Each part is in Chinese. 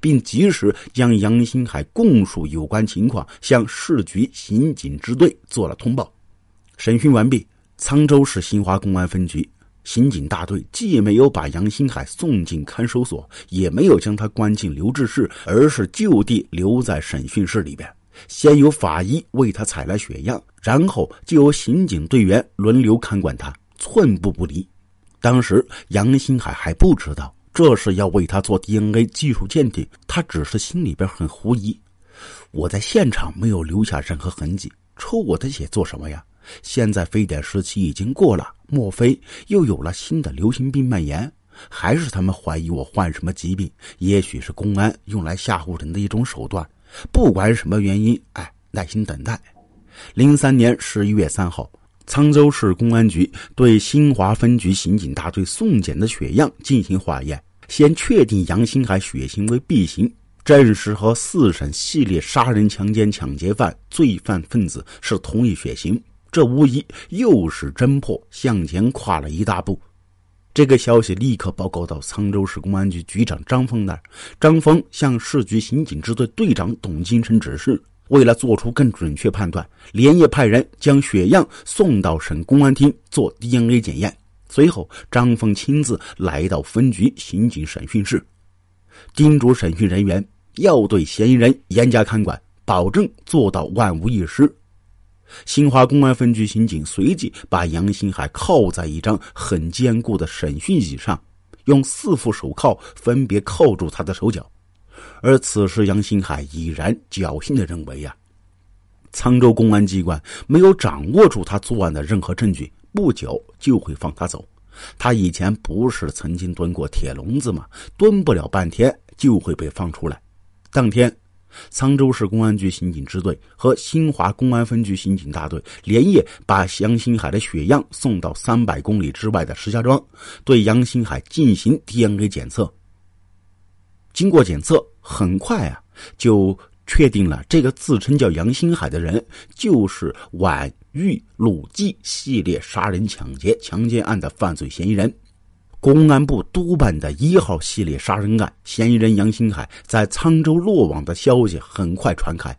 并及时将杨新海供述有关情况向市局刑警支队做了通报。审讯完毕，沧州市新华公安分局刑警大队既没有把杨新海送进看守所，也没有将他关进留置室，而是就地留在审讯室里边。先由法医为他采了血样，然后就由刑警队员轮流看管他，寸步不离。当时杨新海还不知道这是要为他做 DNA 技术鉴定，他只是心里边很狐疑。我在现场没有留下任何痕迹，抽我的血做什么呀？现在非典时期已经过了，莫非又有了新的流行病蔓延？还是他们怀疑我患什么疾病？也许是公安用来吓唬人的一种手段。不管什么原因，哎，耐心等待。零三年十一月三号，沧州市公安局对新华分局刑警大队送检的血样进行化验，先确定杨新海血型为 B 型，证实和四省系列杀人、强奸、抢劫犯罪犯分子是同一血型。这无疑又是侦破向前跨了一大步。这个消息立刻报告到沧州市公安局局长张峰那儿。张峰向市局刑警支队队长董金生指示，为了做出更准确判断，连夜派人将血样送到省公安厅做 DNA 检验。随后，张峰亲自来到分局刑警审讯室，叮嘱审讯人员要对嫌疑人严加看管，保证做到万无一失。新华公安分局刑警随即把杨新海铐在一张很坚固的审讯椅上，用四副手铐分别铐住他的手脚。而此时，杨新海已然侥幸的认为呀，沧州公安机关没有掌握住他作案的任何证据，不久就会放他走。他以前不是曾经蹲过铁笼子吗？蹲不了半天就会被放出来。当天。沧州市公安局刑警支队和新华公安分局刑警大队连夜把杨新海的血样送到三百公里之外的石家庄，对杨新海进行 DNA 检测。经过检测，很快啊，就确定了这个自称叫杨新海的人就是皖豫鲁冀系列杀人、抢劫、强奸案的犯罪嫌疑人。公安部督办的一号系列杀人案嫌疑人杨新海在沧州落网的消息很快传开。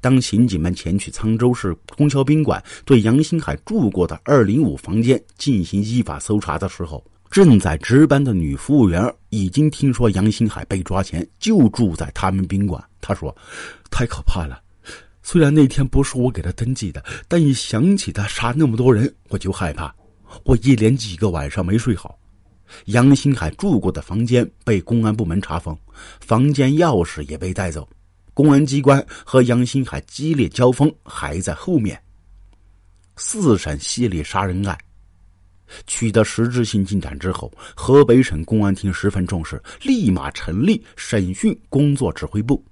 当刑警们前去沧州市供销宾馆对杨新海住过的二零五房间进行依法搜查的时候，正在值班的女服务员已经听说杨新海被抓前就住在他们宾馆。她说：“太可怕了，虽然那天不是我给他登记的，但一想起他杀那么多人，我就害怕。我一连几个晚上没睡好。”杨新海住过的房间被公安部门查封，房间钥匙也被带走。公安机关和杨新海激烈交锋还在后面。四审系列杀人案取得实质性进展之后，河北省公安厅十分重视，立马成立审讯工作指挥部。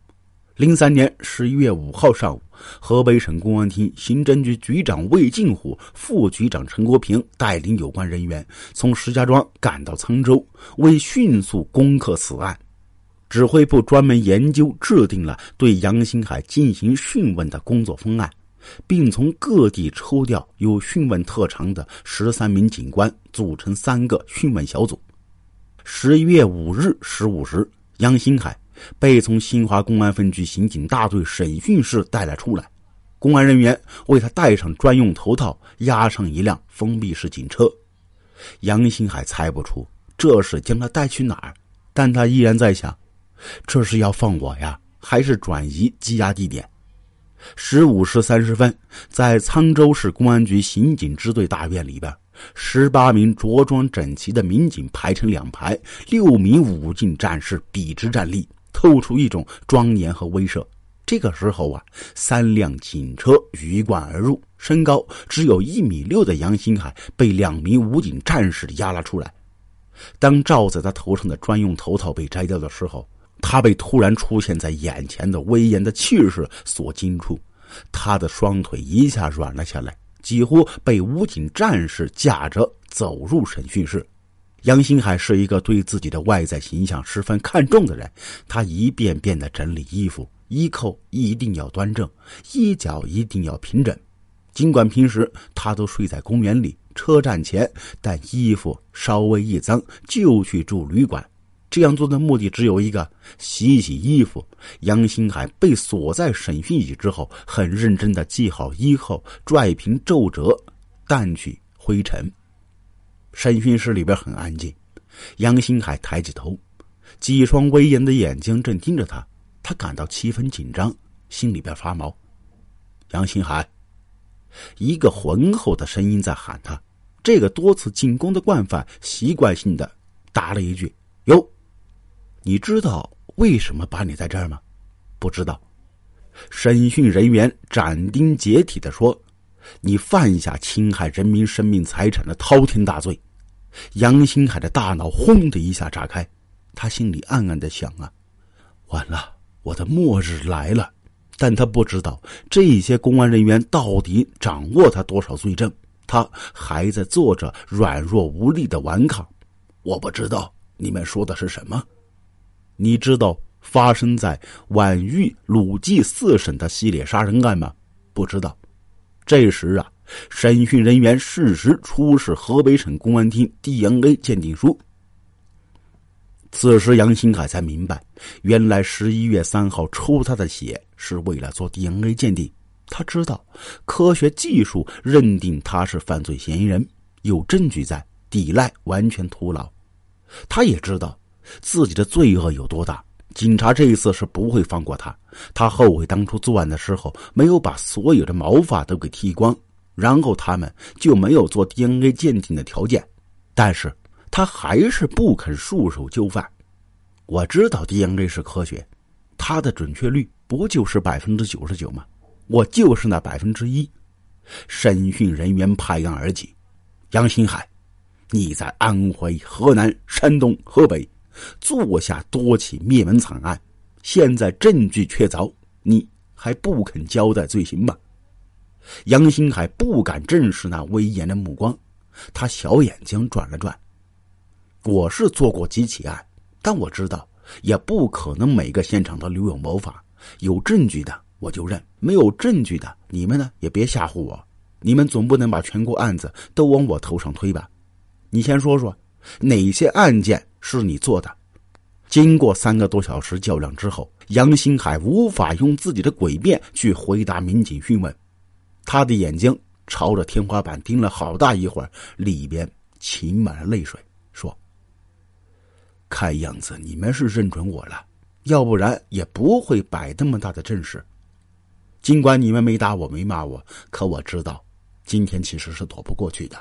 零三年十一月五号上午，河北省公安厅刑侦局局长魏晋虎、副局长陈国平带领有关人员从石家庄赶到沧州，为迅速攻克此案，指挥部专门研究制定了对杨新海进行讯问的工作方案，并从各地抽调有讯问特长的十三名警官，组成三个讯问小组。十一月五日十五时，杨新海。被从新华公安分局刑警大队审讯室带了出来，公安人员为他戴上专用头套，押上一辆封闭式警车。杨新海猜不出这是将他带去哪儿，但他依然在想：这是要放我呀，还是转移羁押地点？十五时三十分，在沧州市公安局刑警支队大院里边，十八名着装整齐的民警排成两排，六名武警战士笔直站立。透出一种庄严和威慑。这个时候啊，三辆警车鱼贯而入，身高只有一米六的杨新海被两名武警战士押了出来。当罩在他头上的专用头套被摘掉的时候，他被突然出现在眼前的威严的气势所惊出，他的双腿一下软了下来，几乎被武警战士架着走入审讯室。杨新海是一个对自己的外在形象十分看重的人，他一遍遍的整理衣服，衣扣一定要端正，衣角一定要平整。尽管平时他都睡在公园里、车站前，但衣服稍微一脏就去住旅馆。这样做的目的只有一个：洗洗衣服。杨新海被锁在审讯椅之后，很认真的系好衣扣，拽平皱褶，掸去灰尘。审讯室里边很安静，杨新海抬起头，几双威严的眼睛正盯着他，他感到七分紧张，心里边发毛。杨新海，一个浑厚的声音在喊他。这个多次进攻的惯犯习惯性的答了一句：“哟，你知道为什么把你在这儿吗？”不知道。审讯人员斩钉截铁的说：“你犯下侵害人民生命财产的滔天大罪。”杨新海的大脑轰的一下炸开，他心里暗暗的想啊：“完了，我的末日来了。”但他不知道这些公安人员到底掌握他多少罪证，他还在做着软弱无力的顽抗。我不知道你们说的是什么？你知道发生在宛玉鲁记四省的系列杀人案吗？不知道。这时啊。审讯人员适时出示河北省公安厅 DNA 鉴定书。此时，杨新海才明白，原来十一月三号抽他的血是为了做 DNA 鉴定。他知道，科学技术认定他是犯罪嫌疑人，有证据在，抵赖完全徒劳。他也知道自己的罪恶有多大，警察这一次是不会放过他。他后悔当初作案的时候没有把所有的毛发都给剃光。然后他们就没有做 DNA 鉴定的条件，但是他还是不肯束手就范。我知道 DNA 是科学，它的准确率不就是百分之九十九吗？我就是那百分之一。审讯人员拍案而起：“杨新海，你在安徽、河南、山东、河北做下多起灭门惨案，现在证据确凿，你还不肯交代罪行吗？”杨新海不敢正视那威严的目光，他小眼睛转了转。我是做过几起案，但我知道也不可能每个现场都留有谋法。有证据的我就认，没有证据的你们呢也别吓唬我。你们总不能把全国案子都往我头上推吧？你先说说，哪些案件是你做的？经过三个多小时较量之后，杨新海无法用自己的诡辩去回答民警讯问。他的眼睛朝着天花板盯了好大一会儿，里边噙满了泪水，说：“看样子你们是认准我了，要不然也不会摆那么大的阵势。尽管你们没打我，没骂我，可我知道，今天其实是躲不过去的。”